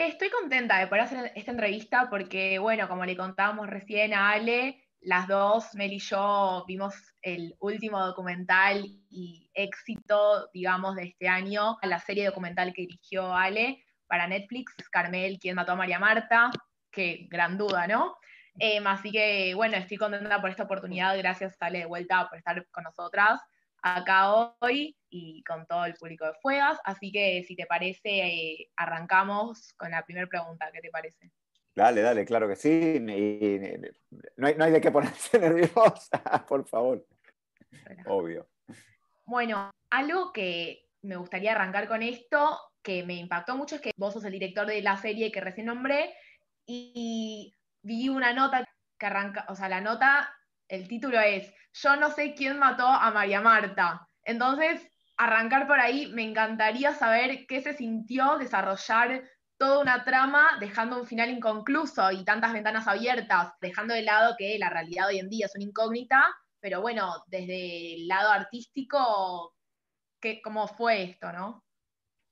Estoy contenta de poder hacer esta entrevista porque, bueno, como le contábamos recién a Ale, las dos, Mel y yo, vimos el último documental y éxito, digamos, de este año, la serie documental que dirigió Ale para Netflix, Carmel, quien mató a María Marta, que gran duda, ¿no? Em, así que, bueno, estoy contenta por esta oportunidad, gracias Ale de vuelta por estar con nosotras acá hoy y con todo el público de Fuegas. Así que si te parece, eh, arrancamos con la primera pregunta. ¿Qué te parece? Dale, dale, claro que sí. no, hay, de qué ponerse nerviosa, por favor. Obvio. Bueno, algo que me gustaría arrancar con esto, que me impactó mucho, es que vos sos el director de la serie que recién nombré y vi una nota que arranca, o sea, la nota, el título es Yo no sé quién mató a María Marta. Entonces, arrancar por ahí, me encantaría saber qué se sintió desarrollar toda una trama dejando un final inconcluso y tantas ventanas abiertas, dejando de lado que la realidad hoy en día es una incógnita, pero bueno, desde el lado artístico, ¿qué, ¿cómo fue esto, no?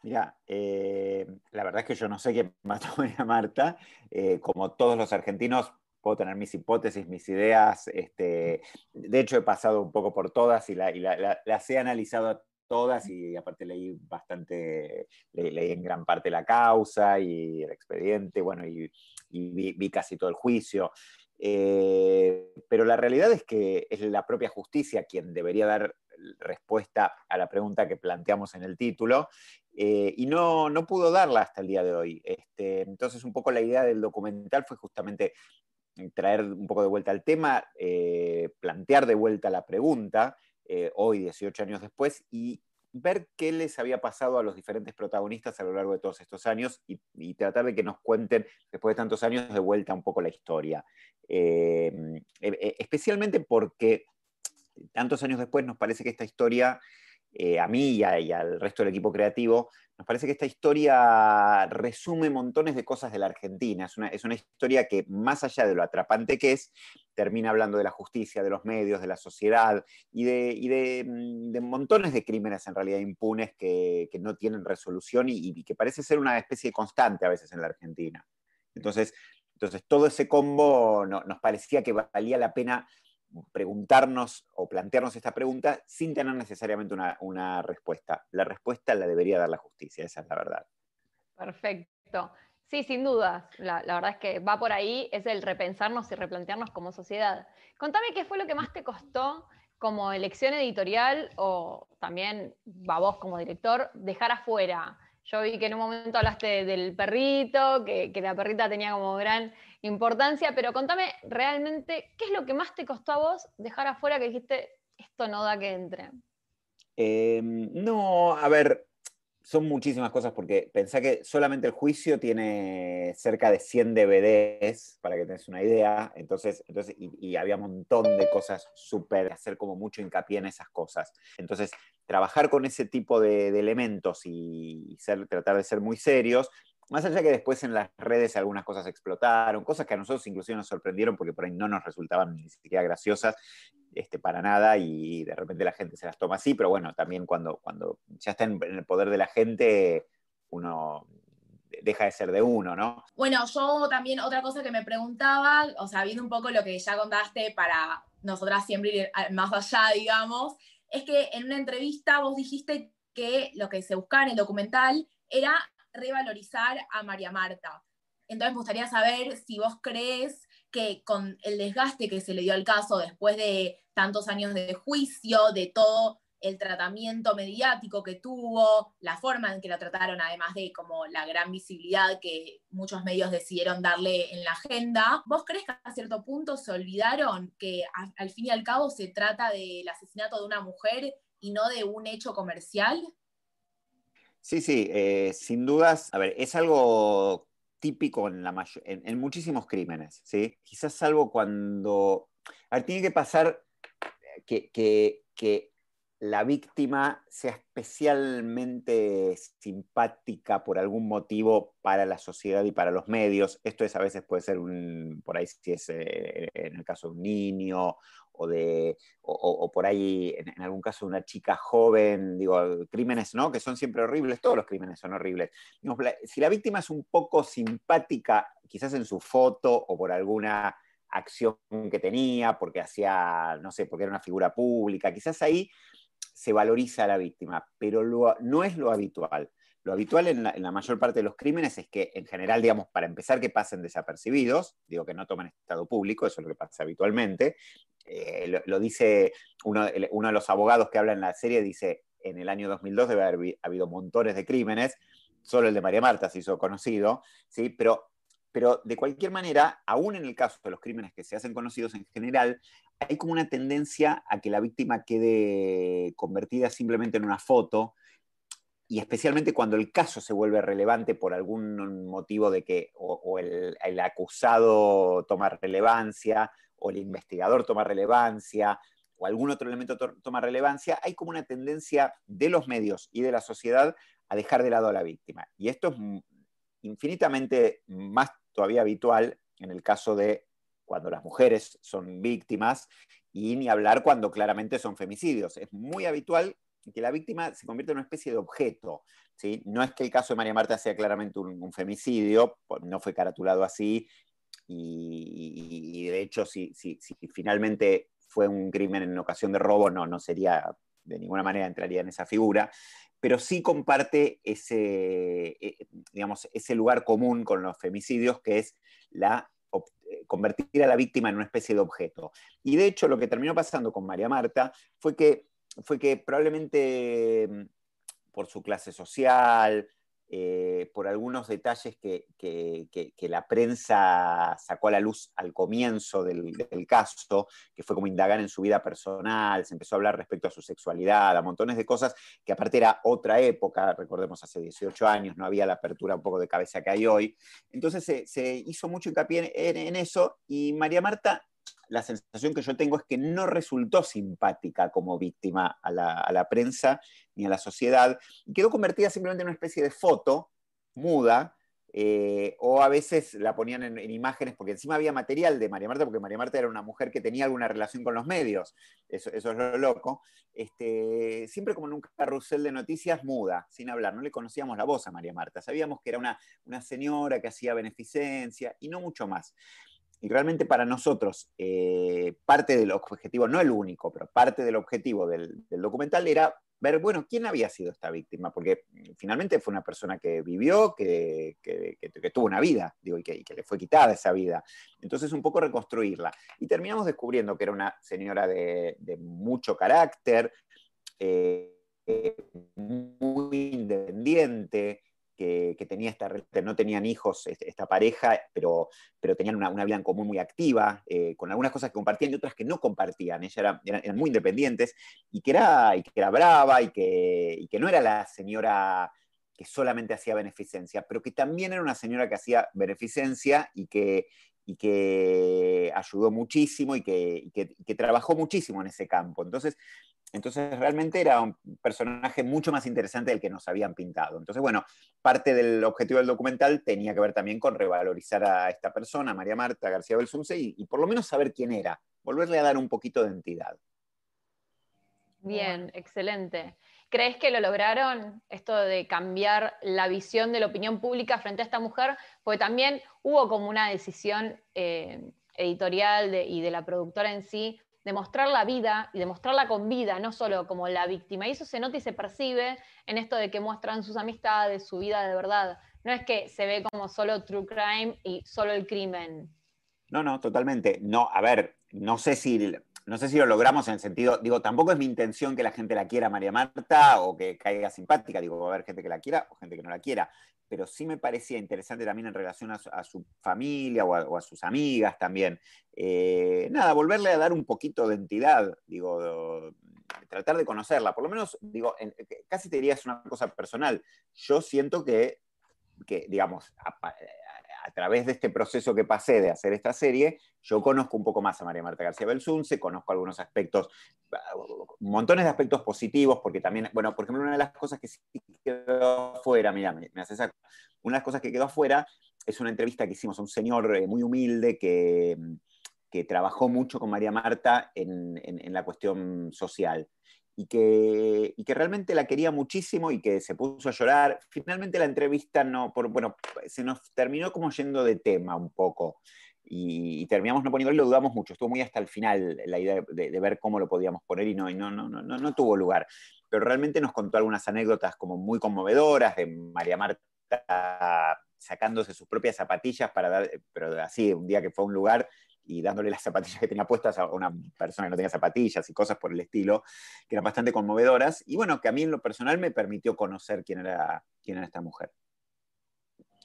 Mira, eh, la verdad es que yo no sé qué mató a María Marta. Eh, como todos los argentinos, puedo tener mis hipótesis, mis ideas. Este, de hecho, he pasado un poco por todas y, las he analizado todas y aparte leí bastante, leí en gran parte la causa y el expediente, bueno, y, vi, casi todo el juicio. Eh, pero la realidad es que es la propia justicia quien debería dar respuesta a la pregunta que planteamos en el título eh, y no, no, pudo darla hasta el día de hoy. Este, entonces, un poco la idea del documental fue justamente traer un poco de vuelta al tema, eh, plantear de vuelta la pregunta, eh, hoy, 18 años después, y ver qué les había pasado a los diferentes protagonistas a lo largo de todos estos años y, tratar de que nos cuenten, después de tantos años, de vuelta un poco la historia. especialmente porque tantos años después nos parece que esta historia eh, a mí y, al resto del equipo creativo, nos parece que esta historia resume montones de cosas de la Argentina. Es una, es una, historia que, más allá de lo atrapante que es, termina hablando de la justicia, de los medios, de la sociedad y de, mm, montones de crímenes en realidad impunes que, no tienen resolución y, que parece ser una especie de constante a veces en la Argentina. Entonces, entonces todo ese combo nos parecía que valía la pena preguntarnos o plantearnos esta pregunta sin tener necesariamente una, respuesta. La respuesta la debería dar la justicia, esa es la verdad. Perfecto. Sí, sin dudas. La, verdad es que va por ahí, es el repensarnos y replantearnos como sociedad. Contame qué fue lo que más te costó como elección editorial o también a vos como director dejar afuera. Yo vi que en un momento hablaste del perrito, que, que la perrita tenía como gran importancia, pero contame realmente qué es lo que más te costó a vos dejar afuera que dijiste, esto no da que entre. Em, no, a ver, son muchísimas cosas porque pensá que solamente el juicio tiene cerca de 100 DVDs, para que tengas una idea, entonces, entonces y, había un montón de cosas súper, hacer como mucho hincapié en esas cosas. Entonces, trabajar con ese tipo de, elementos y tratar de ser muy serios, más allá que después en las redes algunas cosas explotaron, cosas que a nosotros inclusive nos sorprendieron porque por ahí no nos resultaban ni siquiera graciosas este, para nada y de repente la gente se las toma así, pero bueno, también cuando, cuando ya está en, el poder de la gente, uno deja de ser de uno, ¿no? Bueno, yo también otra cosa que me preguntaba, o sea, viendo un poco lo que ya contaste para nosotras siempre ir más allá, digamos, es que en una entrevista vos dijiste que lo que se buscaba en el documental era revalorizar a María Marta. Entonces me gustaría saber si vos crees que con el desgaste que se le dio al caso después de tantos años de juicio, de todo el tratamiento mediático que tuvo, la forma en que lo trataron, además de como la gran visibilidad que muchos medios decidieron darle en la agenda, ¿vos crees que a cierto punto se olvidaron que al fin y al cabo se trata del asesinato de una mujer y no de un hecho comercial? Sí, sí, eh, sin dudas. A ver, es algo típico en, la en, muchísimos crímenes, ¿sí? Quizás algo cuando... A ver, tiene que pasar que, que, la víctima sea especialmente simpática por algún motivo para la sociedad y para los medios. Esto es a veces puede ser un, por ahí si es eh, en el caso de un niño o de, o, por ahí, en, algún caso, una chica joven, digo, crímenes, ¿no? Que son siempre horribles, todos los crímenes son horribles. si la víctima es un poco simpática, quizás en su foto o por alguna acción que tenía, porque hacía, no sé, porque era una figura pública, quizás ahí se valoriza a la víctima, pero no es lo habitual. Lo habitual en la, mayor parte de los crímenes es que, en general, digamos, para empezar, que pasen desapercibidos, digo que no tomen estado público, eso es lo que pasa habitualmente. Eh, lo, dice uno, uno, de los abogados que habla en la serie, dice, en el año 2002 debe haber habido montones de crímenes, solo el de María Marta se hizo conocido, ¿sí? pero, pero de cualquier manera, aún en el caso de los crímenes que se hacen conocidos en general, hay como una tendencia a que la víctima quede convertida simplemente en una foto, y especialmente cuando el caso se vuelve relevante por algún motivo de que o, el, acusado toma relevancia, o el investigador toma relevancia, o algún otro elemento toma relevancia, hay como una tendencia de los medios y de la sociedad a dejar de lado a la víctima. Y esto es infinitamente más todavía habitual en el caso de cuando las mujeres son víctimas y ni hablar cuando claramente son femicidios. Es muy habitual que la víctima se convierte en una especie de objeto. No es que el caso de María Marta sea claramente un, femicidio, no fue caratulado así, y, de hecho, si, si, finalmente fue un crimen en ocasión de robo, no, no sería, de ninguna manera entraría en esa figura, pero sí comparte ese, eh, digamos, ese lugar común con los femicidios, que es la convertir a la víctima en una especie de objeto. Y de hecho, lo que terminó pasando con María Marta fue que fue que probablemente mm, por su clase social, eh, por algunos detalles que, la prensa sacó a la luz al comienzo del, caso, que fue como indagar en su vida personal, se empezó a hablar respecto a su sexualidad, a montones de cosas, que aparte era otra época, recordemos hace 18 años, no había la apertura un poco de cabeza que hay hoy. Entonces se, hizo mucho hincapié en eso y María Marta la sensación que yo tengo es que no resultó simpática como víctima a la, prensa ni a la sociedad, quedó convertida simplemente en una especie de foto muda, eh, o a veces la ponían en, imágenes, porque encima había material de María Marta, porque María Marta era una mujer que tenía alguna relación con los medios, eso, es lo loco, este, siempre como en un carrusel de noticias muda, sin hablar, no le conocíamos la voz a María Marta, sabíamos que era una, una señora que hacía beneficencia y no mucho más. Y realmente para nosotros, eh, parte del objetivo, no el único, pero parte del objetivo del, documental era ver, bueno, quién había sido esta víctima, porque finalmente fue una persona que vivió, que, tuvo una vida, digo, y que, le fue quitada esa vida. Entonces, un poco reconstruirla. Y terminamos descubriendo que era una señora de, mucho carácter, eh, muy independiente, que, tenía esta, no tenían hijos esta pareja, pero, pero tenían una, vida en común muy activa, eh, con algunas cosas que compartían y otras que no compartían. Ella era, eran, muy independientes y que era, y que era brava y que, y que no era la señora que solamente hacía beneficencia, pero que también era una señora que hacía beneficencia y que, y que ayudó muchísimo y que, que, trabajó muchísimo en ese campo. Entonces, entonces realmente era un personaje mucho más interesante del que nos habían pintado. Entonces, bueno, parte del objetivo del documental tenía que ver también con revalorizar a esta persona, María Marta García Belsunce, y, por lo menos saber quién era, volverle a dar un poquito de entidad. Bien, excelente. ¿Crees que lo lograron esto de cambiar la visión de la opinión pública frente a esta mujer? Porque también hubo como una decisión eh, editorial y de la productora en sí de mostrar la vida y de mostrarla con vida, no solo como la víctima. Y eso se nota y se percibe en esto de que muestran sus amistades, su vida de verdad. No es que se ve como solo true crime y solo el crimen. No, no, totalmente. No, a ver, no sé si no sé si lo logramos en el sentido, digo, tampoco es mi intención que la gente la quiera María Marta o que caiga simpática, digo, va a haber gente que la quiera o gente que no la quiera, pero sí me parecía interesante también en relación a su, familia o a, sus amigas también. Eh, nada, volverle a dar un poquito de entidad, digo, tratar de conocerla, por lo menos, digo, casi te diría es una cosa personal. Yo siento que, que digamos, a través de este proceso que pasé de hacer esta serie, yo conozco un poco más a María Marta García Belsunce, conozco algunos aspectos, montones de aspectos positivos, porque también, bueno, por ejemplo, una de las cosas que sí quedó afuera, mira, me, hace esa, una de las cosas que quedó afuera es una entrevista que hicimos a un señor eh, muy humilde que, que trabajó mucho con María Marta en, la cuestión social. Y que, y que, realmente la quería muchísimo y que se puso a llorar. Finalmente la entrevista no, por, bueno, se nos terminó como yendo de tema un poco y, terminamos no poniéndolo y lo dudamos mucho. Estuvo muy hasta el final la idea de, ver cómo lo podíamos poner y no, y no, no, no, no, tuvo lugar. Pero realmente nos contó algunas anécdotas como muy conmovedoras de María Marta sacándose sus propias zapatillas para dar, pero así, un día que fue a un lugar y dándole las zapatillas que tenía puestas a una persona que no tenía zapatillas y cosas por el estilo, que eran bastante conmovedoras. Y bueno, que a mí en lo personal me permitió conocer quién era, quién era esta mujer.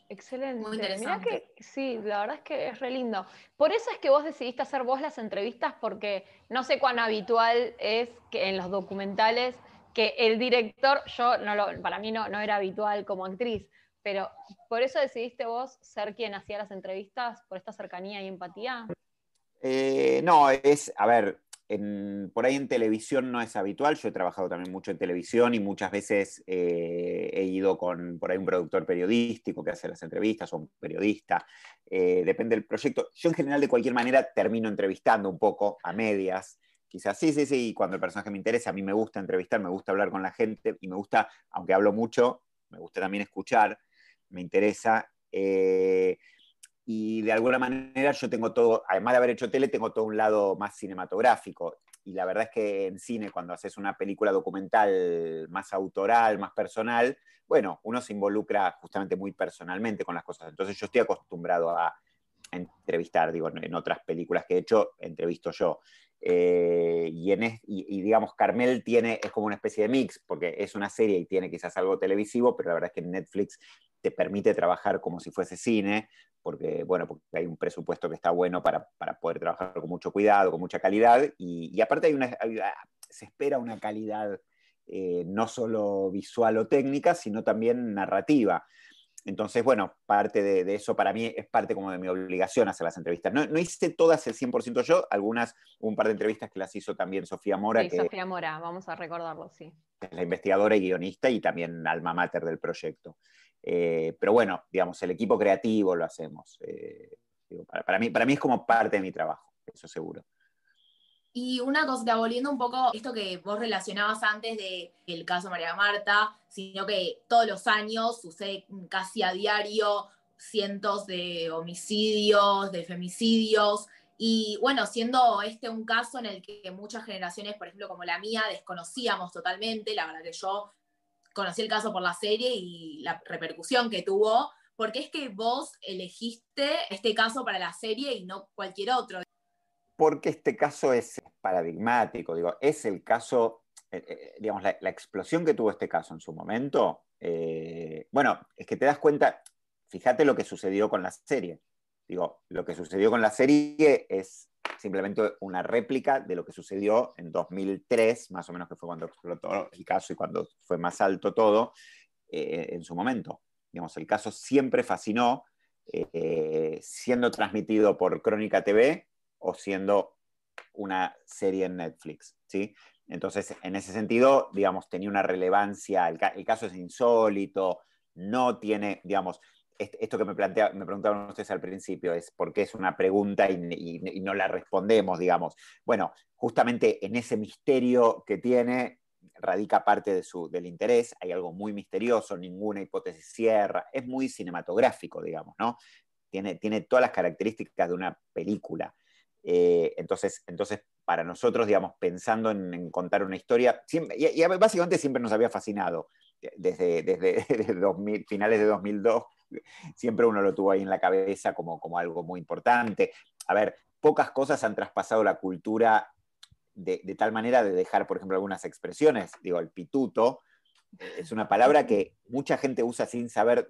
Excelente. Muy interesante. que sí, la verdad es que es re lindo. Por eso es que vos decidiste hacer vos las entrevistas, porque no sé cuán habitual es que en los documentales que el director, yo no lo, para mí no, no era habitual como actriz, pero por eso decidiste vos ser quien hacía las entrevistas, por esta cercanía y empatía. Eh, no, es, a ver, por ahí en televisión no es habitual, yo he trabajado también mucho en televisión y muchas veces eh, he ido con por ahí un productor periodístico que hace las entrevistas o un periodista, eh, depende del proyecto. Yo en general de cualquier manera termino entrevistando un poco a medias, quizás sí, sí, sí, cuando el personaje me interesa, a mí me gusta entrevistar, me gusta hablar con la gente y me gusta, aunque hablo mucho, me gusta también escuchar, me interesa. Y de alguna manera yo tengo todo, además de haber hecho tele, tengo todo un lado más cinematográfico. Y la verdad es que en cine, cuando haces una película documental más autoral, más personal, bueno, uno se involucra justamente muy personalmente con las cosas. Entonces yo estoy acostumbrado a, entrevistar, digo, en otras películas que he hecho, entrevisto yo. Eh, y, en y, digamos, Carmel tiene, es como una especie de mix, porque es una serie y tiene quizás algo televisivo, pero la verdad es que Netflix te permite trabajar como si fuese cine, porque, bueno, porque hay un presupuesto que está bueno para, para poder trabajar con mucho cuidado, con mucha calidad, y, aparte hay una, se espera una calidad eh, no solo visual o técnica, sino también narrativa. Entonces, bueno, parte de, eso para mí es parte como de mi obligación hacer las entrevistas. No, no hice todas el 100% yo, algunas, un par de entrevistas que las hizo también Sofía Mora. Sí, Sofía Mora, vamos a recordarlo, sí. Es la investigadora y guionista y también alma mater del proyecto. Eh, pero bueno, digamos, el equipo creativo lo hacemos. Eh, para, mí, para mí es como parte de mi trabajo, eso seguro. Y una cosa, volviendo un poco esto que vos relacionabas antes del caso María Marta, sino que todos los años sucede casi a diario cientos de homicidios, de femicidios, y bueno, siendo este un caso en el que muchas generaciones, por ejemplo, como la mía, desconocíamos totalmente, la verdad que yo conocí el caso por la serie y la repercusión que tuvo, porque es que vos elegiste este caso para la serie y no cualquier otro. Porque este caso es paradigmático, digo, es el caso, eh, eh, digamos, la, explosión que tuvo este caso en su momento, eh, bueno, es que te das cuenta, fíjate lo que sucedió con la serie. Digo, lo que sucedió con la serie es simplemente una réplica de lo que sucedió en 2003, más o menos que fue cuando explotó el caso y cuando fue más alto todo, en su momento. Digamos, el caso siempre fascinó, siendo transmitido por Crónica TV o siendo una serie en Netflix, ¿sí? Entonces, en ese sentido, digamos, tenía una relevancia, el, caso es insólito, no tiene, digamos, esto que me, plantea, me preguntaban ustedes al principio es por qué es una pregunta y, no la respondemos, digamos. Bueno, justamente en ese misterio que tiene radica parte de su, del interés, hay algo muy misterioso, ninguna hipótesis cierra, es muy cinematográfico, digamos, ¿no? Tiene, tiene todas las características de una película. Eh, entonces, entonces, para nosotros, digamos, pensando en, contar una historia, y, básicamente siempre nos había fascinado, desde, desde, finales de 2002 siempre uno lo tuvo ahí en la cabeza como, como algo muy importante. A ver, pocas cosas han traspasado la cultura de, tal manera de dejar, por ejemplo, algunas expresiones. Digo, el pituto es una palabra que mucha gente usa sin saber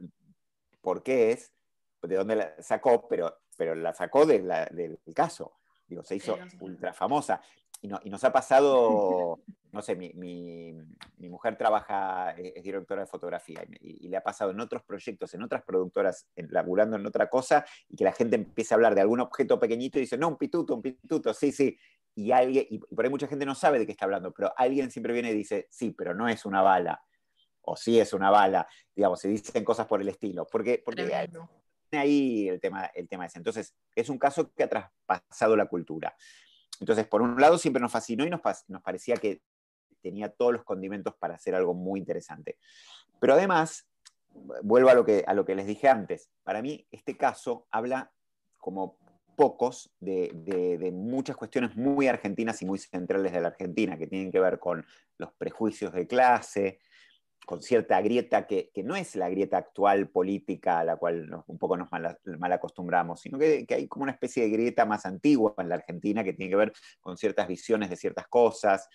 por qué es, de dónde la sacó, pero, pero la sacó del caso. Digo, se hizo ultra famosa. Y, y, nos ha pasado no sé, mi, mujer trabaja, eh, es directora de fotografía y, le ha pasado en otros proyectos, en otras productoras, laburando en otra cosa, y que la gente empieza a hablar de algún objeto pequeñito y dice, no, un pituto, un pituto, sí, sí. Y, alguien, y por ahí mucha gente no sabe de qué está hablando, pero alguien siempre viene y dice, sí, pero no es una bala, o sí es una bala, digamos, se dicen cosas por el estilo. Porque, porque ahí el tema, el tema ese. Entonces, es un caso que ha traspasado la cultura. Entonces, por un lado, siempre nos fascinó y nos, nos parecía que tenía todos los condimentos para hacer algo muy interesante. Pero además, vuelvo a lo que, a lo que les dije antes, para mí este caso habla como pocos de, muchas cuestiones muy argentinas y muy centrales de la Argentina, que tienen que ver con los prejuicios de clase, con cierta grieta que, no es la grieta actual política a la cual un poco nos mal, acostumbramos, sino que, hay como una especie de grieta más antigua en la Argentina que tiene que ver con ciertas visiones de ciertas cosas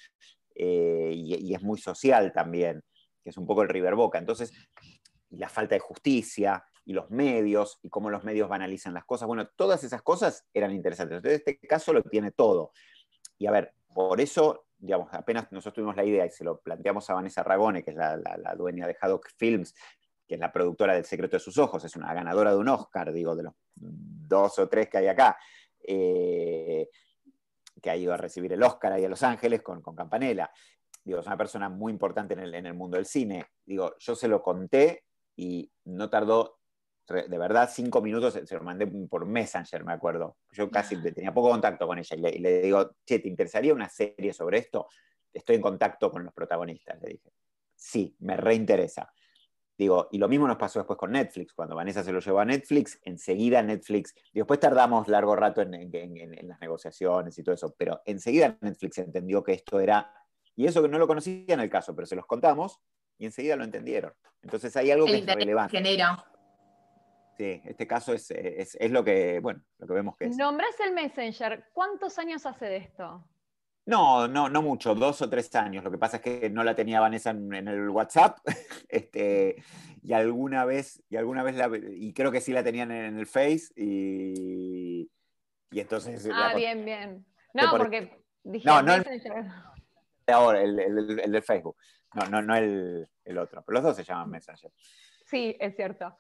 eh, y, es muy social también, que es un poco el River Boca. Entonces, la falta de justicia y los medios y cómo los medios banalizan las cosas, bueno, todas esas cosas eran interesantes. Entonces, este caso lo tiene todo. Y a ver, por eso digamos, apenas nosotros tuvimos la idea y se lo planteamos a Vanessa Ragone, que es la, dueña de Haddock Films, que es la productora del Secreto de sus Ojos, es una ganadora de un Oscar, digo, de los dos o tres que hay acá, eh, que ha ido a recibir el Oscar ahí a Los Ángeles con, con Campanella. Digo, es una persona muy importante en el, en el mundo del cine. Digo, yo se lo conté y no tardó de verdad, cinco minutos se lo mandé por Messenger, me acuerdo. Yo casi ah. tenía poco contacto con ella y le, digo, che, ¿te interesaría una serie sobre esto? Estoy en contacto con los protagonistas, le dije. Sí, me reinteresa. Digo, y lo mismo nos pasó después con Netflix. Cuando Vanessa se lo llevó a Netflix, enseguida Netflix, y después tardamos largo rato en, en, las negociaciones y todo eso, pero enseguida Netflix entendió que esto era, y eso que no lo conocía en el caso, pero se los contamos, y enseguida lo entendieron. Entonces hay algo que es relevante. Genera. Sí, este caso es, lo, que, bueno, lo que vemos que es. Nombrás el Messenger. ¿Cuántos años hace de esto? No, no, no mucho, dos o tres años. Lo que pasa es que no la tenía Vanessa en, el WhatsApp, este, y alguna vez, y alguna vez la, y creo que sí la tenían en el Face, y, y entonces. Ah, bien, bien. No, porque dije no, no Messenger. El, ahora, el, el, del Facebook. No, no, no el, el otro. Pero los dos se llaman Messenger. Sí, es cierto.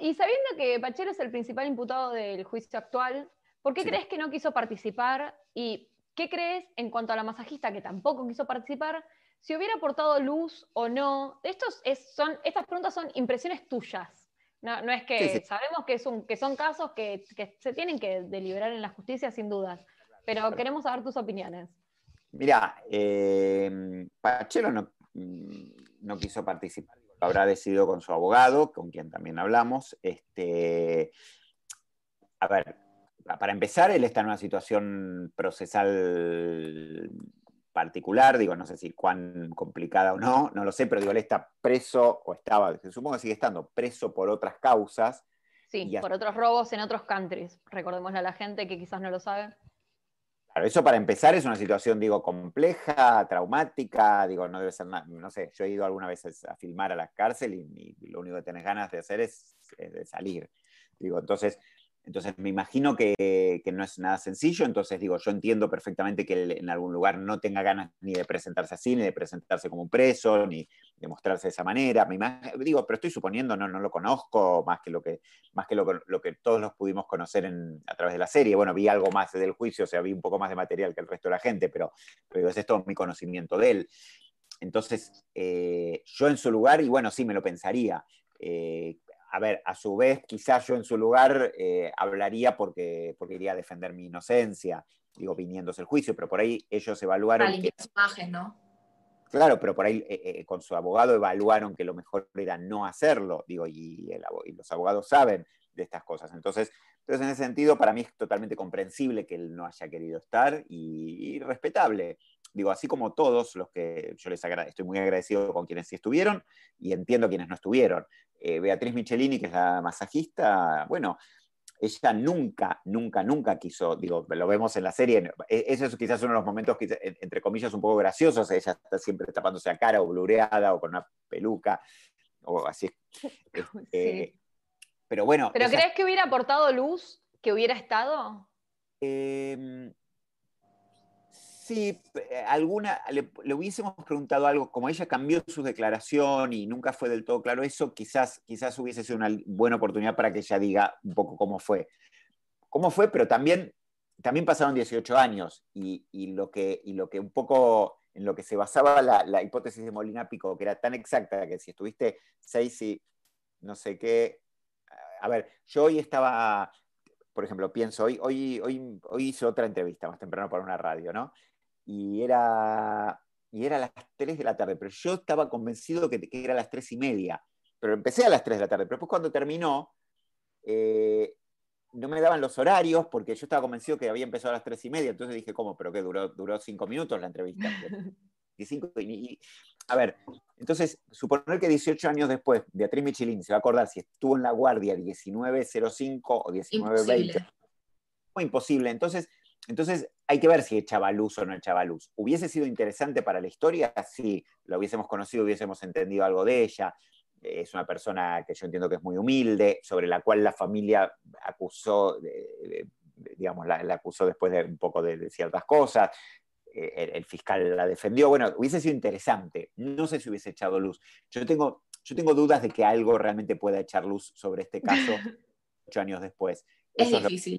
Y sabiendo que Pachero es el principal imputado del juicio actual, ¿por qué crees que no quiso participar? ¿Y qué crees en cuanto a la masajista que tampoco quiso participar? Si hubiera aportado luz o no. Estos son, estas preguntas son impresiones tuyas. No, es que sabemos que, es un, que son casos que, se tienen que deliberar en la justicia sin dudas, pero queremos saber tus opiniones. Mira, eh, Pachero no, mm, no quiso participar habrá decidido con su abogado, con quien también hablamos. Este, a ver, para empezar, él está en una situación procesal particular, digo, no sé si cuán complicada o no, no lo sé, pero digo, él está preso, o estaba, supongo que sigue estando preso por otras causas. Sí, por otros robos en otros countries. Recordémosle a la gente que quizás no lo sabe. Claro, eso para empezar es una situación, digo, compleja, traumática, digo, no debe ser nada, no sé, yo he ido alguna vez a filmar a la cárcel y, lo único que tenés ganas de hacer es, es de salir. Digo, entonces, entonces me imagino que, no es nada sencillo, entonces digo, yo entiendo perfectamente que él en algún lugar no tenga ganas ni de presentarse así, ni de presentarse como un preso, ni de mostrarse de esa manera. Me digo, pero estoy suponiendo, no, no lo conozco más que lo que, más que, lo, que todos los pudimos conocer a través de la serie. Bueno, vi algo más del juicio, o sea, vi un poco más de material que el resto de la gente, pero, pero ese es todo mi conocimiento de él. Entonces, eh, yo en su lugar, y bueno, sí me lo pensaría. Eh, a ver, a su vez, quizás yo en su lugar eh, hablaría porque, porque iría a defender mi inocencia, digo, viniéndose el juicio, pero por ahí ellos evaluaron. Que, imagen, ¿no? Claro, pero por ahí eh, eh, con su abogado evaluaron que lo mejor era no hacerlo, digo, y, los abogados saben de estas cosas. Entonces, entonces, en ese sentido, para mí es totalmente comprensible que él no haya querido estar y, y respetable digo, así como todos los que yo les estoy muy agradecido con quienes sí estuvieron y entiendo quienes no estuvieron. Eh, Beatriz Michelini, que es la masajista, bueno, ella nunca, nunca, nunca quiso, digo, lo vemos en la serie, e, ese es quizás uno de los momentos, entre comillas, un poco graciosos, ella está siempre tapándose la cara o blureada o con una peluca, o así. Este, pero bueno. ¿Pero crees que hubiera aportado luz, que hubiera estado? Eh, Sí, eh, alguna, le, hubiésemos preguntado algo, como ella cambió su declaración y nunca fue del todo claro eso, quizás, quizás hubiese sido una buena oportunidad para que ella diga un poco cómo fue. Cómo fue, pero también, también pasaron 18 años y, lo que, y lo que un poco en lo que se basaba la, hipótesis de Molina Pico, que era tan exacta que si estuviste seis y no sé qué, a ver, yo hoy estaba, por ejemplo, pienso, hoy, hoy, hoy, hoy hice otra entrevista más temprano para una radio, ¿no? Y era, y era a las 3 de la tarde, pero yo estaba convencido que, que era a las 3 y media, pero empecé a las 3 de la tarde, pero después cuando terminó, eh, no me daban los horarios porque yo estaba convencido que había empezado a las 3 y media, entonces dije, ¿cómo? ¿Pero qué? ¿Duró, duró cinco minutos la entrevista? a ver, entonces, suponer que 18 años después, Beatriz Michelin se va a acordar si estuvo en la guardia 1905 o 1920. Fue imposible. Entonces, entonces, hay que ver si echaba luz o no echaba luz. ¿Hubiese sido interesante para la historia? Sí, lo hubiésemos conocido, hubiésemos entendido algo de ella. Es una persona que yo entiendo que es muy humilde, sobre la cual la familia acusó, digamos, la, acusó después de un poco de ciertas cosas. Eh, el, fiscal la defendió. Bueno, hubiese sido interesante. No sé si hubiese echado luz. Yo tengo, yo tengo dudas de que algo realmente pueda echar luz sobre este caso ocho años después. Es difícil.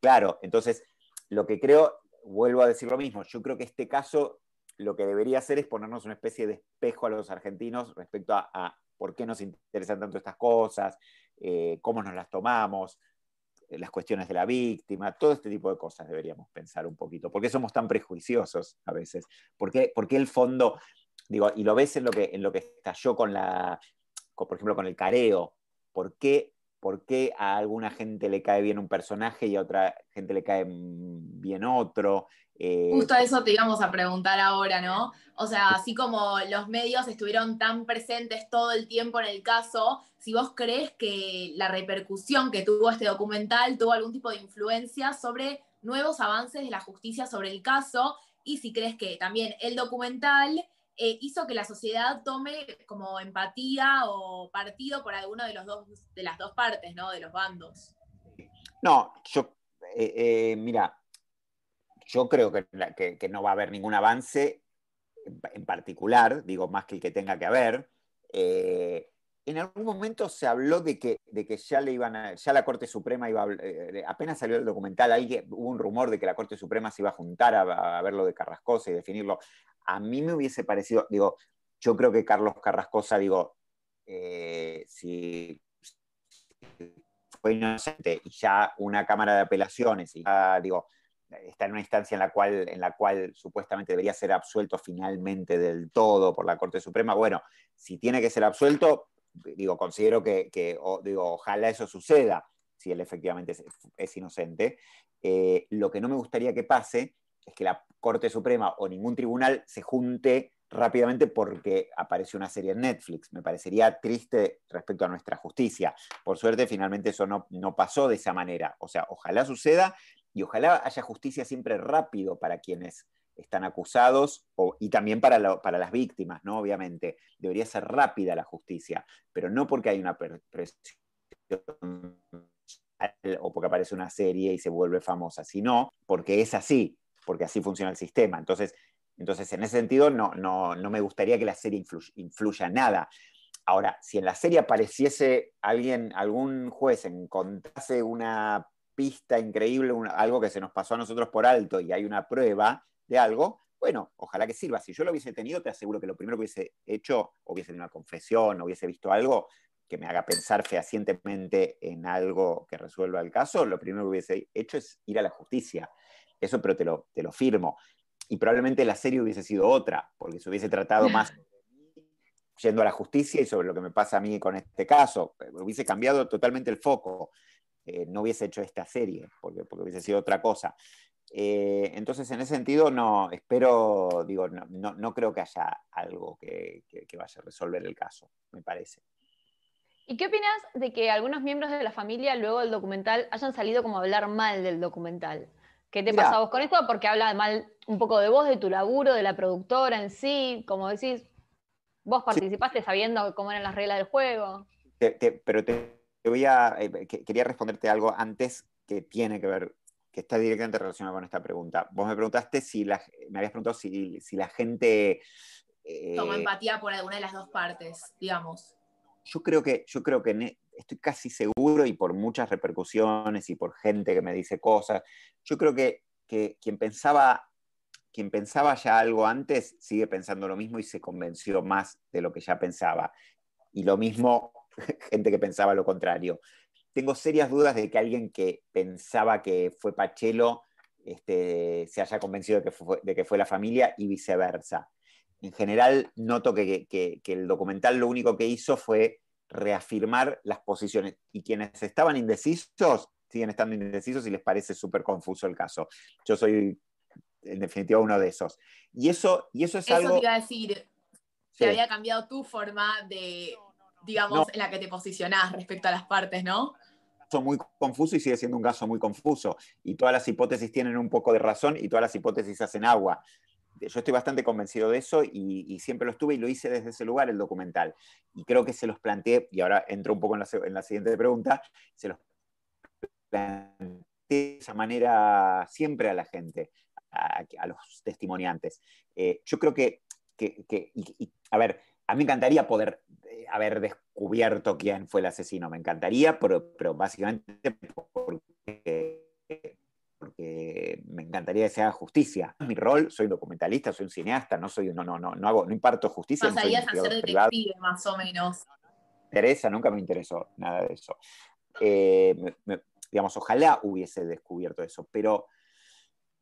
claro, entonces, lo que creo, vuelvo a decir lo mismo, yo creo que este caso lo que debería hacer es ponernos una especie de espejo a los argentinos respecto a, por qué nos interesan tanto estas cosas, eh, cómo nos las tomamos, las cuestiones de la víctima, todo este tipo de cosas deberíamos pensar un poquito. ¿Por qué somos tan prejuiciosos a veces? ¿Por qué, el fondo, digo, y lo ves en lo que, en lo que estalló con la, por ejemplo, con el careo, ¿por qué, ¿por qué a alguna gente le cae bien un personaje y a otra gente le cae bien otro? Eh, Justo eso te íbamos a preguntar ahora, ¿no? O sea, así como los medios estuvieron tan presentes todo el tiempo en el caso, si vos crees que la repercusión que tuvo este documental tuvo algún tipo de influencia sobre nuevos avances de la justicia sobre el caso y si crees que también el documental eh, hizo que la sociedad tome como empatía o partido por alguno de, los dos, de las dos partes, ¿no? De los bandos. No, yo, eh, mira, yo creo que, no va a haber ningún avance en particular, digo, más que el que tenga que haber. Eh, en algún momento se habló de que, de que ya le iban ya la Corte Suprema iba a, eh, apenas salió el documental, alguien, hubo un rumor de que la Corte Suprema se iba a juntar a, ver lo de Carrascosa y definirlo. A mí me hubiese parecido, digo, yo creo que Carlos Carrascosa, digo, eh, si fue inocente y ya una Cámara de Apelaciones y ya, digo, está en una instancia en la, cual, en la cual supuestamente debería ser absuelto finalmente del todo por la Corte Suprema. Bueno, si tiene que ser absuelto, digo, considero que, digo, ojalá eso suceda, si él efectivamente es, inocente. Eh, lo que no me gustaría que pase es que la Corte Suprema o ningún tribunal se junte rápidamente porque apareció una serie en Netflix. Me parecería triste respecto a nuestra justicia. Por suerte, finalmente eso no, no pasó de esa manera. O sea, ojalá suceda y ojalá haya justicia siempre rápido para quienes están acusados y también para, para, las víctimas, ¿no? Obviamente, debería ser rápida la justicia, pero no porque hay una presión o porque aparece una serie y se vuelve famosa, sino porque es así, porque así funciona el sistema. Entonces, entonces en ese sentido, no, no, no me gustaría que la serie influya, nada. Ahora, si en la serie apareciese alguien, algún juez encontrase una pista increíble, algo que se nos pasó a nosotros por alto y hay una prueba de algo, bueno, ojalá que sirva. Si yo lo hubiese tenido, te aseguro que lo primero que hubiese hecho, hubiese tenido una confesión, hubiese visto algo que me haga pensar fehacientemente en algo que resuelva el caso, lo primero que hubiese hecho es ir a la justicia. Eso, pero te lo, te lo firmo. Y probablemente la serie hubiese sido otra, porque se hubiese tratado más yendo a la justicia y sobre lo que me pasa a mí con este caso. Hubiese cambiado totalmente el foco. Eh, no hubiese hecho esta serie, porque, porque hubiese sido otra cosa. Eh, entonces, en ese sentido, no, espero, digo, no, no, creo que haya algo que, que, vaya a resolver el caso, me parece. ¿Y qué opinas de que algunos miembros de la familia luego del documental hayan salido como a hablar mal del documental? ¿Qué te pasa vos con esto? Porque habla mal un poco de vos, de tu laburo, de la productora en sí, como decís, vos participaste sabiendo cómo eran las reglas del juego. pero te, voy a, eh, quería responderte algo antes que tiene que ver, que está directamente relacionado con esta pregunta. Vos me preguntaste si la, me habías preguntado si, la gente... Eh, Toma empatía por alguna de las dos partes, digamos. Yo creo que, yo creo que estoy casi seguro y por muchas repercusiones y por gente que me dice cosas, yo creo que, que quien pensaba quien pensaba ya algo antes sigue pensando lo mismo y se convenció más de lo que ya pensaba. Y lo mismo gente que pensaba lo contrario. tengo serias dudas de que alguien que pensaba que fue Pachelo este, se haya convencido de que, fue, de que fue la familia y viceversa. En general, noto que, que, el documental lo único que hizo fue reafirmar las posiciones y quienes estaban indecisos siguen estando indecisos y les parece súper confuso el caso. Yo soy, en definitiva, uno de esos. Y eso, y eso es algo... Eso te iba a decir, se había cambiado tu forma de, digamos, en la que te posicionás respecto a las partes, ¿no? muy confuso y sigue siendo un caso muy confuso. Y todas las hipótesis tienen un poco de razón y todas las hipótesis hacen agua. Yo estoy bastante convencido de eso y, siempre lo estuve y lo hice desde ese lugar, el documental. Y creo que se los planteé, y ahora entro un poco en la, en la siguiente pregunta, se los planteé de esa manera siempre a la gente, a, los testimoniantes. Eh, yo creo que, a ver, a mí me encantaría poder eh, haber descubierto quién fue el asesino, me encantaría, pero, básicamente porque, me encantaría que se haga justicia. Mi rol, soy documentalista, soy un cineasta, no soy, no, no, no, no hago, no imparto justicia. Pasarías a ser detective, más o menos. interesa, nunca me interesó nada de eso. Eh, digamos, ojalá hubiese descubierto eso, pero,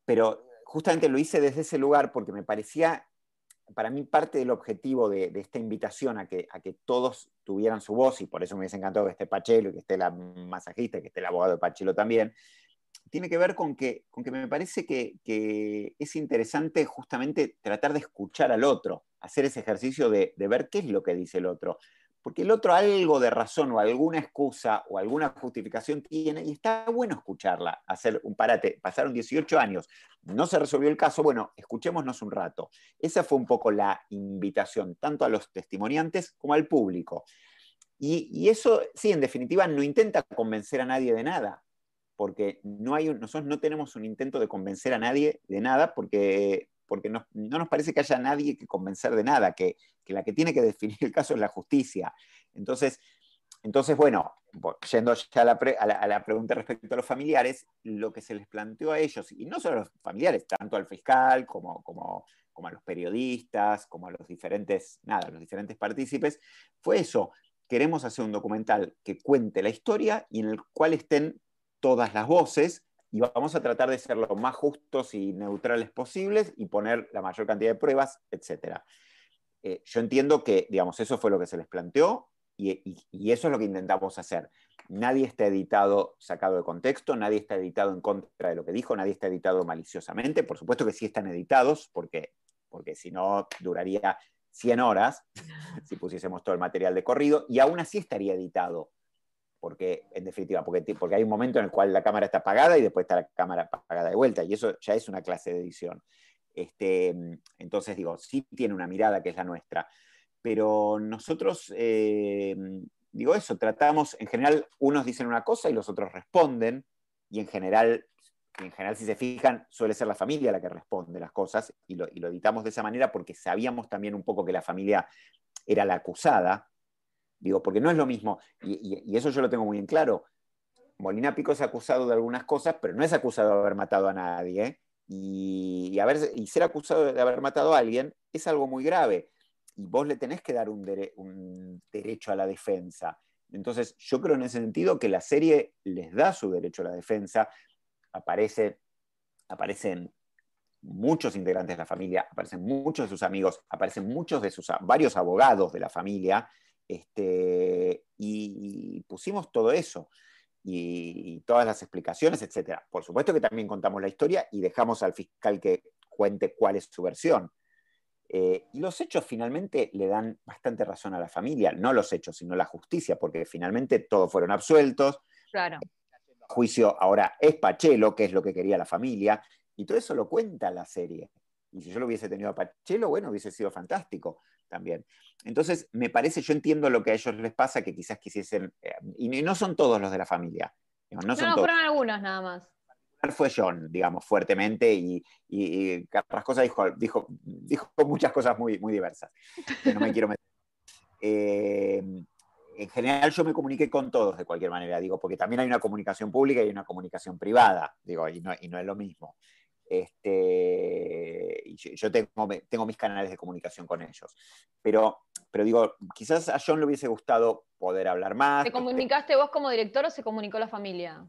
pero justamente lo hice desde ese lugar porque me parecía, para mí parte del objetivo de, esta invitación a que, a que todos tuvieran su voz, y por eso me hubiese encantado que esté Pachelo, que esté la masajista, que esté el abogado de Pachelo también, tiene que ver con que, con que me parece que, es interesante justamente tratar de escuchar al otro, hacer ese ejercicio de, de ver qué es lo que dice el otro porque el otro algo de razón o alguna excusa o alguna justificación tiene y está bueno escucharla, hacer un parate. Pasaron 18 años, no se resolvió el caso, bueno, escuchémonos un rato. Esa fue un poco la invitación, tanto a los testimoniantes como al público. Y, eso, sí, en definitiva, no intenta convencer a nadie de nada, porque no hay nosotros no tenemos un intento de convencer a nadie de nada, porque porque no, nos parece que haya nadie que convencer de nada, que, la que tiene que definir el caso es la justicia. Entonces, entonces bueno, yendo ya a la, pregunta respecto a los familiares, lo que se les planteó a ellos, y no solo a los familiares, tanto al fiscal como, como, como a los periodistas, como a los diferentes, nada, los diferentes partícipes, fue eso. Queremos hacer un documental que cuente la historia y en el cual estén todas las voces y vamos a tratar de ser lo más justos y neutrales posibles y poner la mayor cantidad de pruebas, etc. Eh, yo entiendo que, digamos, eso fue lo que se les planteó y, eso es lo que intentamos hacer. Nadie está editado sacado de contexto, nadie está editado en contra de lo que dijo, nadie está editado maliciosamente. Por supuesto que sí están editados, porque, porque si no duraría 100 horas si pusiésemos todo el material de corrido, y aún así estaría editado porque en definitiva, porque, porque hay un momento en el cual la cámara está apagada y después está la cámara apagada de vuelta, y eso ya es una clase de edición. Este, entonces digo, sí tiene una mirada que es la nuestra, pero nosotros, eh, digo eso, tratamos, en general, unos dicen una cosa y los otros responden, y en general, en general si se fijan, suele ser la familia la que responde las cosas, y lo, y lo editamos de esa manera porque sabíamos también un poco que la familia era la acusada, Digo, porque no es lo mismo, y, eso yo lo tengo muy en claro. Molina Pico es acusado de algunas cosas, pero no es acusado de haber matado a nadie. Y, haber, y ser acusado de haber matado a alguien es algo muy grave. Y vos le tenés que dar un, derecho a la defensa. Entonces, yo creo en ese sentido que la serie les da su derecho a la defensa. Aparece, aparecen muchos integrantes de la familia, aparecen muchos de sus amigos, aparecen muchos de sus varios abogados de la familia este, y, pusimos todo eso y, todas las explicaciones, etc. Por supuesto que también contamos la historia y dejamos al fiscal que cuente cuál es su versión. Eh, y los hechos finalmente le dan bastante razón a la familia, no los hechos, sino la justicia, porque finalmente todos fueron absueltos. Claro. juicio ahora es Pachelo, que es lo que quería la familia, y todo eso lo cuenta la serie. Y si yo lo hubiese tenido a Pachelo, bueno, hubiese sido fantástico también. Entonces, me parece, yo entiendo lo que a ellos les pasa, que quizás quisiesen, eh, y no son todos los de la familia. No, no, fueron algunos nada más. Fue John, digamos, fuertemente, y, y, Carrascosa dijo, dijo, dijo muchas cosas muy, muy diversas, que no me quiero meter. Eh, en general yo me comuniqué con todos de cualquier manera, digo, porque también hay una comunicación pública y una comunicación privada, digo, y no, y no es lo mismo. Este, yo tengo, tengo mis canales de comunicación con ellos. Pero, pero digo, quizás a John le hubiese gustado poder hablar más. ¿Te comunicaste vos como director o se comunicó la familia?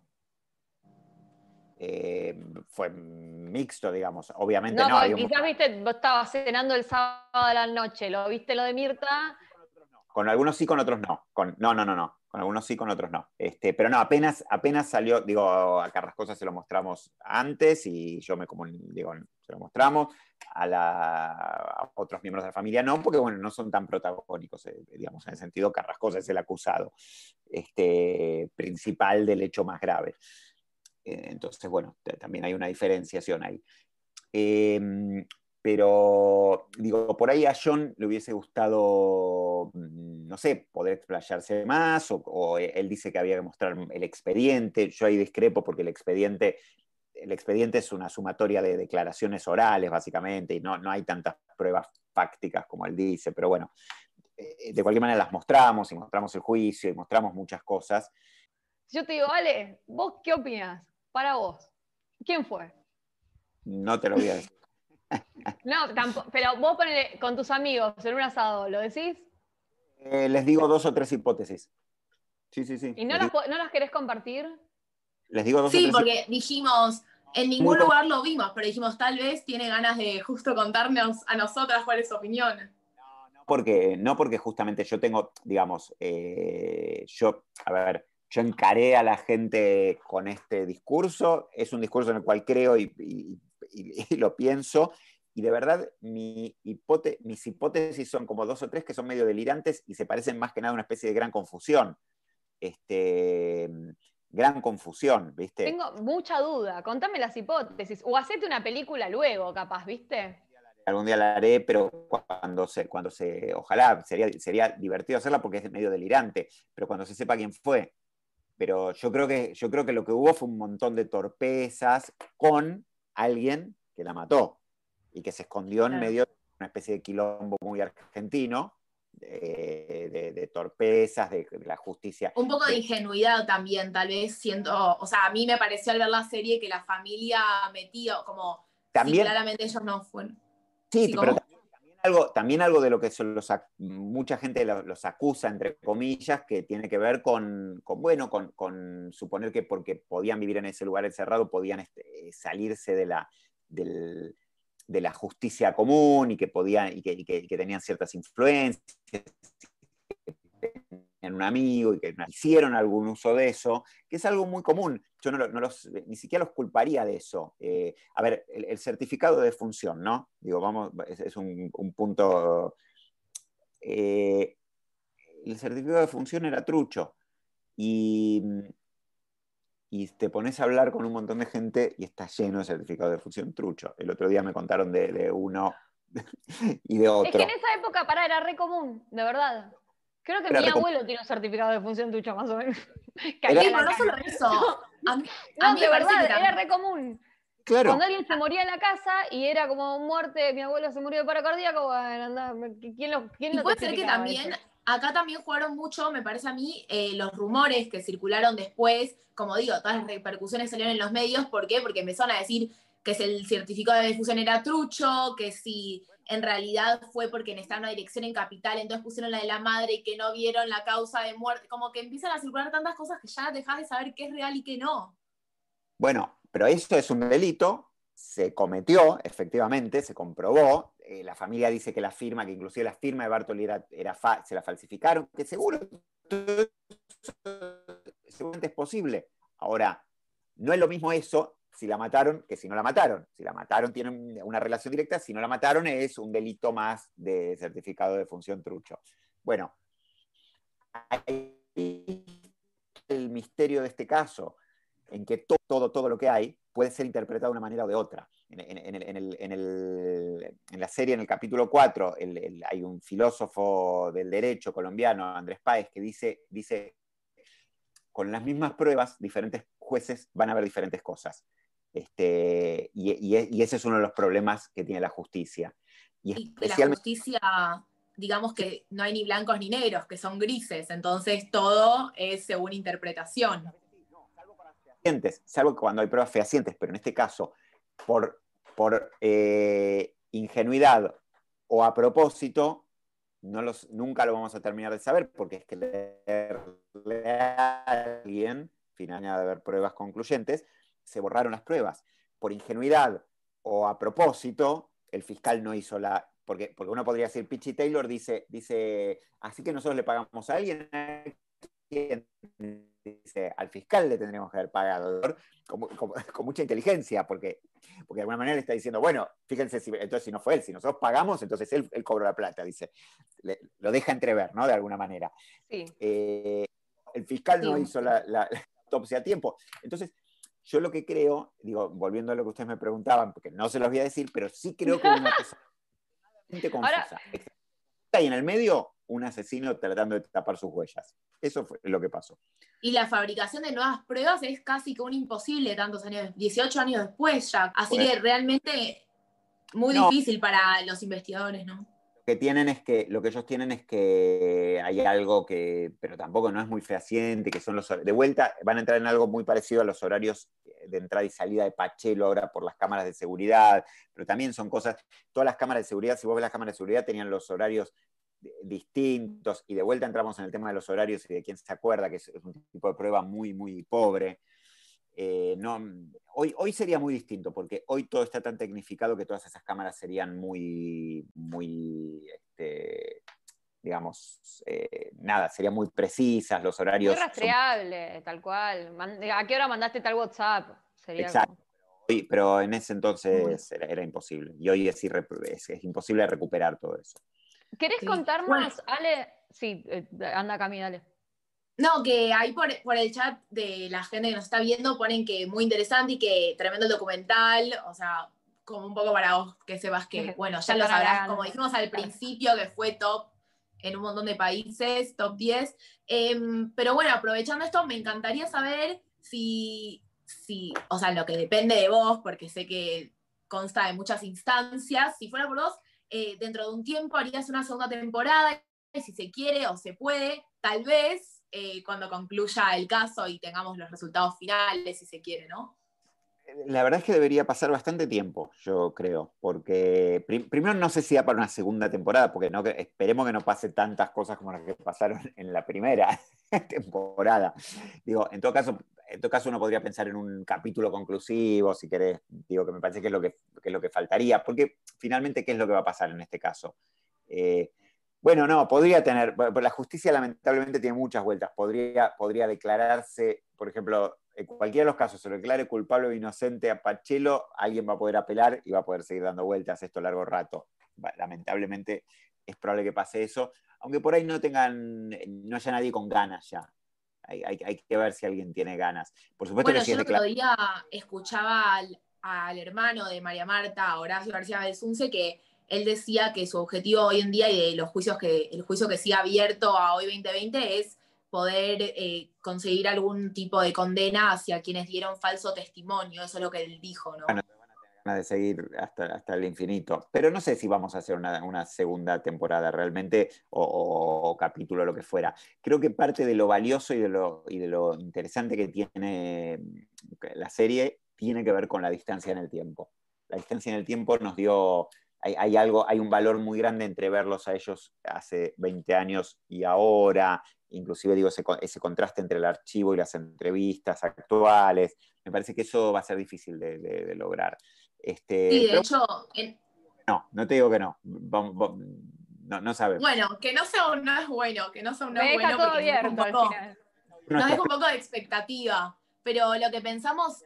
Eh, fue mixto, digamos. Obviamente no. no quizás viste, vos estabas cenando el sábado a la noche, ¿lo viste lo de Mirta? Con algunos sí, con otros no. Con, no, no, no, no. Con algunos sí, con otros no. Este, pero no, apenas, apenas salió, digo, a Carrascosa se lo mostramos antes y yo me digo, lo mostramos. A, otros miembros de la familia no, porque bueno, no son tan protagónicos, eh, digamos, en el sentido Carrascosa es el acusado este, principal del hecho más grave. Eh, entonces, bueno, también hay una diferenciación ahí. Em, pero, digo, por ahí a John le hubiese gustado, mm, no sé, poder explayarse más, o, él dice que había que mostrar el expediente. Yo ahí discrepo porque el expediente, el expediente es una sumatoria de declaraciones orales, básicamente, y no, no hay tantas pruebas fácticas como él dice, pero bueno, eh, de cualquier manera las mostramos y mostramos el juicio y mostramos muchas cosas. Yo te digo, vale, ¿vos qué opinas? para vos, ¿quién fue? No te lo voy a decir. no, tampoco, pero vos ponele con tus amigos en un asado, ¿lo decís? Eh, les digo dos o tres hipótesis. Sí, sí, sí. ¿Y no, las, querés compartir? Les digo dos sí, o tres porque dijimos, en ningún lugar lo vimos, pero dijimos, tal vez tiene ganas de justo contarnos a nosotras cuál es su opinión. Porque, no porque justamente yo tengo, digamos, eh, yo, a ver, yo encaré a la gente con este discurso, es un discurso en el cual creo y, lo pienso, y de verdad mi mis hipótesis son como dos o tres que son medio delirantes y se parecen más que nada a una especie de gran confusión. Este, gran confusión, ¿viste? Tengo mucha duda, contame las hipótesis, o hacete una película luego, capaz, ¿viste? Algún día la haré, pero cuando se, cuando se, ojalá, sería, sería divertido hacerla porque es medio delirante, pero cuando se sepa quién fue, pero yo creo, que, yo creo que lo que hubo fue un montón de torpezas con alguien que la mató y que se escondió en medio de una especie de quilombo muy argentino, de, torpezas, de, la justicia. Un poco de ingenuidad también, tal vez siento, o sea, a mí me pareció al ver la serie que la familia metía como, también, claramente ellos no fueron. Sí, pero algo, también algo de lo que mucha gente los, acusa, entre comillas, que tiene que ver con, bueno, con, suponer que porque podían vivir en ese lugar encerrado podían este, salirse de la, de la justicia común y que, podían, y que tenían ciertas influencias en un amigo y que hicieron algún uso de eso, que es algo muy común. Yo no, los, ni siquiera los culparía de eso. Eh, a ver, el, certificado de función, ¿no? Digo, vamos, es, un, punto... Eh, el certificado de función era trucho. Y, y te pones a hablar con un montón de gente y está lleno de certificado de función trucho. El otro día me contaron de, de uno y de otro. Es que en esa época, para, era re común, de verdad. Creo que mi abuelo tiene un certificado de función tucho más o menos. Pero no solo eso. A mí, no, de verdad, era re común. Claro. Cuando alguien se moría en la casa y era como muerte, mi abuelo se murió de paro cardíaco, bueno, anda, ¿quién lo, quién y puede ser que también, acá también jugaron mucho, me parece a mí, eh, los rumores que circularon después, como digo, todas las repercusiones salieron en los medios, ¿por qué? Porque empezaron a decir que el certificado de difusión era trucho, que si en realidad fue porque necesitaban una dirección en capital, entonces pusieron la de la madre y que no vieron la causa de muerte, como que empiezan a circular tantas cosas que ya dejas de saber qué es real y qué no. Bueno, pero esto es un delito, se cometió, efectivamente, se comprobó, eh, la familia dice que la firma, que inclusive la firma de Bartoli era, se la falsificaron, que seguro, seguramente es posible. Ahora, no es lo mismo eso si la mataron que si no la mataron. Si la mataron tienen una relación directa, si no la mataron es un delito más de certificado de función trucho. Bueno, el misterio de este caso, en que todo, todo, lo que hay puede ser interpretado de una manera o de otra. En, la serie, en el capítulo 4, hay un filósofo del derecho colombiano, Andrés Páez, que dice, dice, con las mismas pruebas, diferentes jueces van a ver diferentes cosas. Este, y, ese es uno de los problemas que tiene la justicia. Y, la justicia, digamos que no hay ni blancos ni negros, que son grises, entonces todo es según interpretación. Salvo, salvo cuando hay pruebas fehacientes, pero en este caso, por por eh, ingenuidad o a propósito, no los, nunca lo vamos a terminar de saber, porque es que leerle a alguien, final de haber pruebas concluyentes, se borraron las pruebas. Por ingenuidad o a propósito, el fiscal no hizo la. Porque, porque uno podría decir, Pichi Taylor dice, dice, así que nosotros le pagamos a alguien, dice, al fiscal le tendríamos que haber pagado, con, mucha inteligencia, porque, porque de alguna manera le está diciendo, bueno, fíjense, si, entonces si no fue él, si nosotros pagamos, entonces él, él cobró la plata, dice, lo deja entrever, ¿no? De alguna manera. Eh, el fiscal no hizo la, la, autopsia a tiempo. Entonces, yo lo que creo, digo, volviendo a lo que ustedes me preguntaban, porque no se los voy a decir, pero sí creo que una cosa confusa. Y en el medio, un asesino tratando de tapar sus huellas. Eso fue lo que pasó. Y la fabricación de nuevas pruebas es casi que un imposible tantos años, 18 años después ya. Así pues que realmente muy difícil para los investigadores, ¿no? que tienen es que, lo que ellos tienen es que hay algo que, pero tampoco no es muy fehaciente, que son los, de vuelta van a entrar en algo muy parecido a los horarios de entrada y salida de Pachelo ahora por las cámaras de seguridad, pero también son cosas, todas las cámaras de seguridad, si vos ves las cámaras de seguridad, tenían los horarios distintos, y de vuelta entramos en el tema de los horarios y de quién se acuerda, que es, un tipo de prueba muy, muy pobre. Eh, no, hoy, hoy sería muy distinto, porque hoy todo está tan tecnificado que todas esas cámaras serían muy, muy, este, digamos, eh, nada, serían muy precisas, los horarios. Muy rastreable, tal cual. ¿A qué hora mandaste tal WhatsApp? Exacto. pero en ese entonces era, imposible. Y hoy es, es, imposible recuperar todo eso. ¿Querés contarnos, Ale? Sí, eh, anda Cami, dale. No, que ahí por, el chat de la gente que nos está viendo ponen que muy interesante y que tremendo el documental, o sea, como un poco para vos que sepas que, bueno, ya lo sabrás, como dijimos al principio, que fue top en un montón de países, top 10. Em, pero bueno, aprovechando esto, me encantaría saber si, si, o sea, lo que depende de vos, porque sé que consta de muchas instancias, si fuera por vos, eh, dentro de un tiempo harías una segunda temporada, si se quiere o se puede, tal vez, eh, cuando concluya el caso y tengamos los resultados finales, si se quiere, ¿no? La verdad es que debería pasar bastante tiempo, yo creo, porque primero no sé si da para una segunda temporada, porque esperemos que no pase tantas cosas como las que pasaron en la primera temporada. Digo, en todo caso, en todo caso uno podría pensar en un capítulo conclusivo, si querés, digo que me parece que es lo que, es lo que faltaría, porque finalmente, ¿qué es lo que va a pasar en este caso? Eh, bueno, no, podría tener, la justicia lamentablemente tiene muchas vueltas. Podría, podría declararse, por ejemplo, en cualquiera de los casos, se lo declare culpable o inocente a Pachelo, alguien va a poder apelar y va a poder seguir dando vueltas esto largo rato. Lamentablemente es probable que pase eso, aunque por ahí no tengan, no haya nadie con ganas ya. Hay, que ver si alguien tiene ganas. Por supuesto bueno, yo el otro día escuchaba al, al, hermano de María Marta, Horacio García Belsunce, que él decía que su objetivo hoy en día y de los juicios que, el juicio que sigue abierto a hoy 2020 es poder eh, conseguir algún tipo de condena hacia quienes dieron falso testimonio, eso es lo que él dijo, ¿no? Bueno, de seguir hasta, hasta el infinito, pero no sé si vamos a hacer una, segunda temporada realmente o, capítulo, lo que fuera. Creo que parte de lo valioso y de lo, interesante que tiene la serie tiene que ver con la distancia en el tiempo. La distancia en el tiempo nos dio hay, algo, hay un valor muy grande entre verlos a ellos hace 20 años y ahora, inclusive digo ese, contraste entre el archivo y las entrevistas actuales, me parece que eso va a ser difícil de, lograr. Este, sí, de hecho... No, no te digo que no. no, no sabemos. Bueno, que no sea un no es bueno, que no sea un no es bueno. Todo abierto, nos deja un poco de expectativa, pero lo que pensamos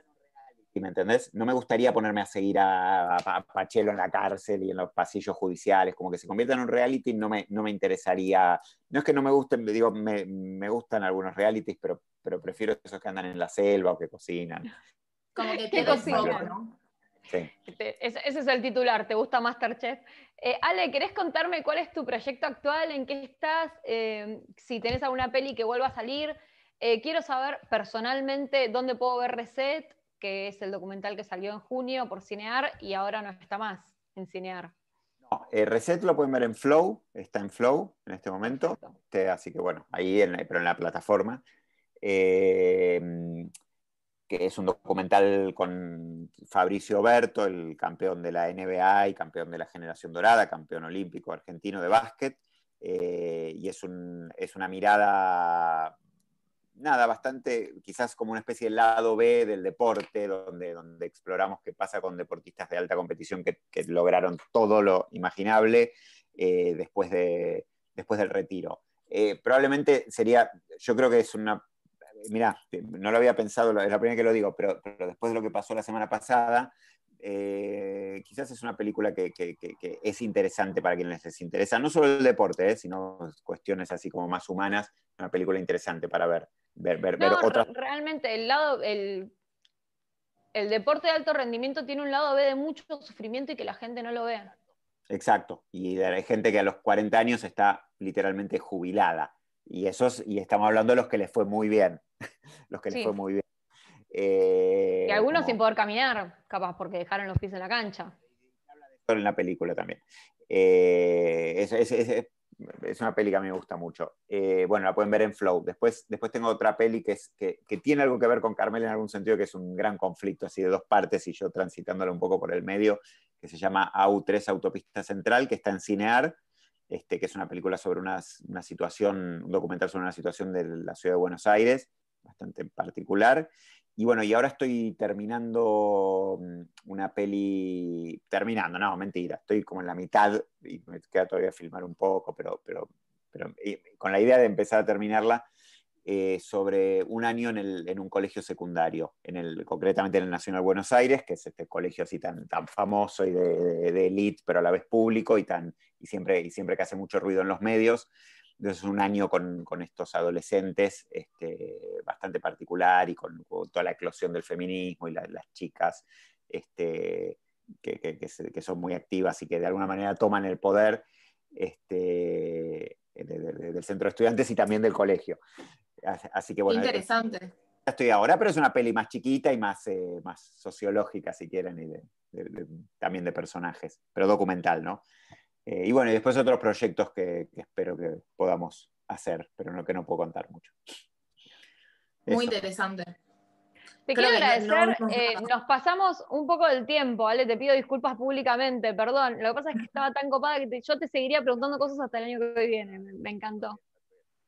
¿me entendés? No me gustaría ponerme a seguir a, Pachelo en la cárcel y en los pasillos judiciales, como que se convierta en un reality, no me, no me interesaría. No es que no me gusten, digo, me, me gustan algunos realities, pero, pero prefiero esos que andan en la selva o que cocinan. Como que te cocinan, ¿no? Sí. Este, ese es el titular, ¿te gusta Masterchef? Eh, Ale, ¿querés contarme cuál es tu proyecto actual? ¿En qué estás? Eh, si tenés alguna peli que vuelva a salir. Eh, quiero saber personalmente dónde puedo ver Reset, que es el documental que salió en junio por Cinear y ahora no está más en Cinear. No, eh, Reset lo pueden ver en Flow, está en Flow en este momento, este, así que bueno, ahí, pero en la plataforma. Eh, es un documental con Fabricio Berto, el campeón de la NBA y campeón de la generación dorada, campeón olímpico argentino de básquet. Eh, y es, es una mirada, nada, bastante, quizás como una especie de lado B del deporte, donde, donde exploramos qué pasa con deportistas de alta competición que, lograron todo lo imaginable eh, después, de, después del retiro. Eh, probablemente sería, yo creo que es una mira, no lo había pensado, es la primera que lo digo, pero, después de lo que pasó la semana pasada, eh, quizás es una película que, es interesante para quienes les interesa, no solo el deporte, eh, sino cuestiones así como más humanas, una película interesante para ver. ver, ver, Realmente, el lado, el, el deporte de alto rendimiento tiene un lado B de mucho sufrimiento y que la gente no lo ve. Exacto, y hay gente que a los 40 años está literalmente jubilada. Y, esos, y estamos hablando de los que les fue muy bien. los que les fue muy bien. y algunos sin poder caminar, capaz, porque dejaron los pies en la cancha. En la película también. Eh, es, es, es, una peli que a mí me gusta mucho. Eh, bueno, la pueden ver en Flow. Después, después tengo otra peli que, es, que, que, tiene algo que ver con Carmel en algún sentido, que es un gran conflicto así de dos partes y yo transitándola un poco por el medio, que se llama AU3 Autopista Central, que está en Cinear este, que es una película sobre una, situación, un documental sobre una situación de la ciudad de Buenos Aires, bastante particular. Y bueno, y ahora estoy terminando mm, una peli, terminando, no, mentira, estoy como en la mitad y me queda todavía filmar un poco, pero, pero, pero con la idea de empezar a terminarla, eh, sobre un año en, un colegio secundario, en el, concretamente en el Nacional Buenos Aires, que es este colegio así tan, tan famoso y de, de, elite, pero a la vez público y, tan, y, siempre, y siempre que hace mucho ruido en los medios. Entonces, un año con, con estos adolescentes este, bastante particular y con, toda la eclosión del feminismo y las chicas este, que, que, que, son muy activas y que de alguna manera toman el poder este, del centro de estudiantes y también del colegio. Así que bueno. Interesante. Estoy ahora, pero es una peli más chiquita y más, eh, más sociológica, si quieren, y también de personajes, pero documental, ¿no? Eh, y bueno, y después otros proyectos que, espero que podamos hacer, pero no que no puedo contar mucho. Muy interesante. Te quiero agradecer, eh, nos pasamos un poco del tiempo, ¿vale? Te pido disculpas públicamente, perdón. Lo que pasa es que estaba tan copada que yo te seguiría preguntando cosas hasta el año que viene, me encantó.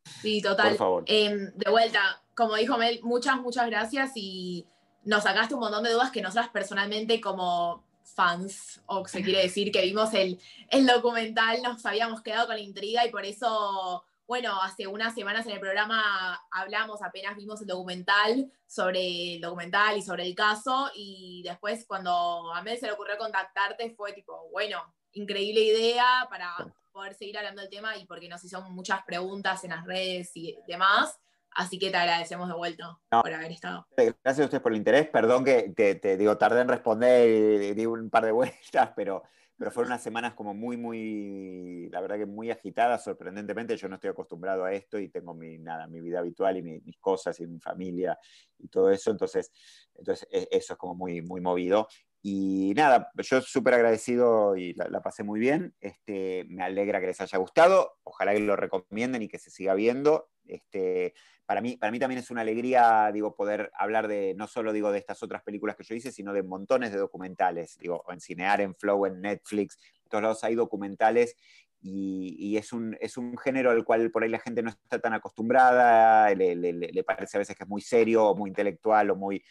Sí, total. Em, de vuelta, como dijo Mel, muchas, muchas gracias y nos sacaste un montón de dudas que nosotras personalmente como fans, o se quiere decir que vimos el, el documental, nos habíamos quedado con la intriga y por eso, bueno, hace unas semanas en el programa hablamos, apenas vimos el documental sobre el documental y sobre el caso y después cuando a Mel se le ocurrió contactarte fue tipo, bueno, increíble idea para poder seguir hablando del tema y porque nos hicieron muchas preguntas en las redes y demás. Así que te agradecemos de vuelta por haber estado. Gracias a ustedes por el interés. Perdón que te, digo, tardé en responder y di un par de vueltas, pero, pero fueron unas semanas como muy, muy, la verdad que muy agitadas, sorprendentemente. Yo no estoy acostumbrado a esto y tengo mi, nada, mi vida habitual y mis cosas y mi familia y todo eso. Entonces, entonces e, eso es como muy, muy movido. Y nada, yo súper agradecido y la, pasé muy bien. Este, me alegra que les haya gustado. Ojalá que lo recomienden y que se siga viendo. Este, para, mí, para mí también es una alegría digo, poder hablar de, no solo digo, de estas otras películas que yo hice, sino de montones de documentales. Digo, en Cinear, en Flow, en Netflix, en todos lados hay documentales y, es, un, es, un, género al cual por ahí la gente no está tan acostumbrada, le, le, parece a veces que es muy serio o muy intelectual o muy,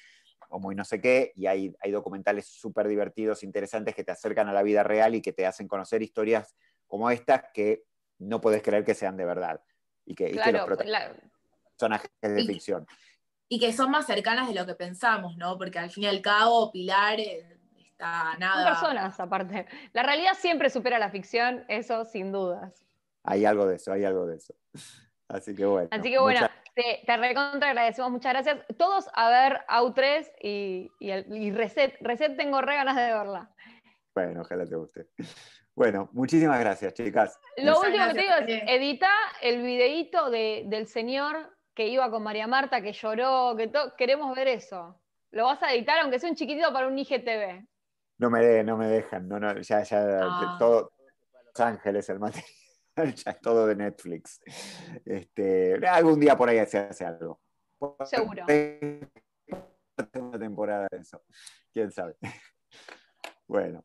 o muy no sé qué, y hay, hay documentales súper divertidos, interesantes, que te acercan a la vida real y que te hacen conocer historias como estas que no puedes creer que sean de verdad. Y que, los personajes de ficción. Y que son más cercanas de lo que pensamos, ¿no? Porque al fin y al cabo, Pilar eh, está nada. Son personas, aparte. La realidad siempre supera la ficción, eso sin dudas. Hay algo de eso, hay algo de eso. Así que bueno. Así que bueno, te, recontra agradecemos, muchas gracias. Todos a ver AU3 y, y, Reset. Reset tengo re ganas de verla. Bueno, ojalá te guste. Bueno, muchísimas gracias, chicas. Lo último que te digo es, edita el videíto del señor que iba con María Marta, que lloró, que queremos ver eso. Lo vas a editar, aunque sea un chiquitito para un IGTV. No me, no me dejan, no, no, ya, ya, ah. todo, Los Ángeles, el material. ya es todo de Netflix. Este, algún día por ahí se hace algo. Seguro. segunda temporada de eso. ¿Quién sabe? Bueno.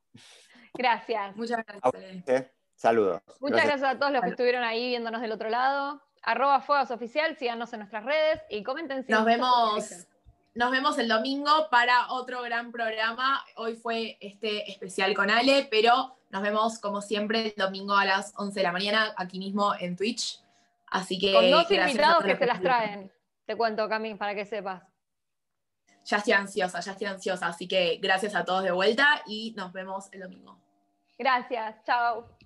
Gracias. Muchas gracias. Saludos. Muchas gracias. a todos los que estuvieron ahí viéndonos del otro lado. Arroba Fuegos Oficial, síganos en nuestras redes y comenten si Nos vemos. Nos vemos el domingo para otro gran programa. Hoy fue este especial con Ale, pero nos vemos como siempre el domingo a las 11 de la mañana aquí mismo en Twitch. Así que. Con dos invitados que se las traen. Te cuento, Cami, para que sepas. Ya estoy ansiosa, ya estoy ansiosa. Así que gracias a todos de vuelta y nos vemos el domingo. Gracias, chao.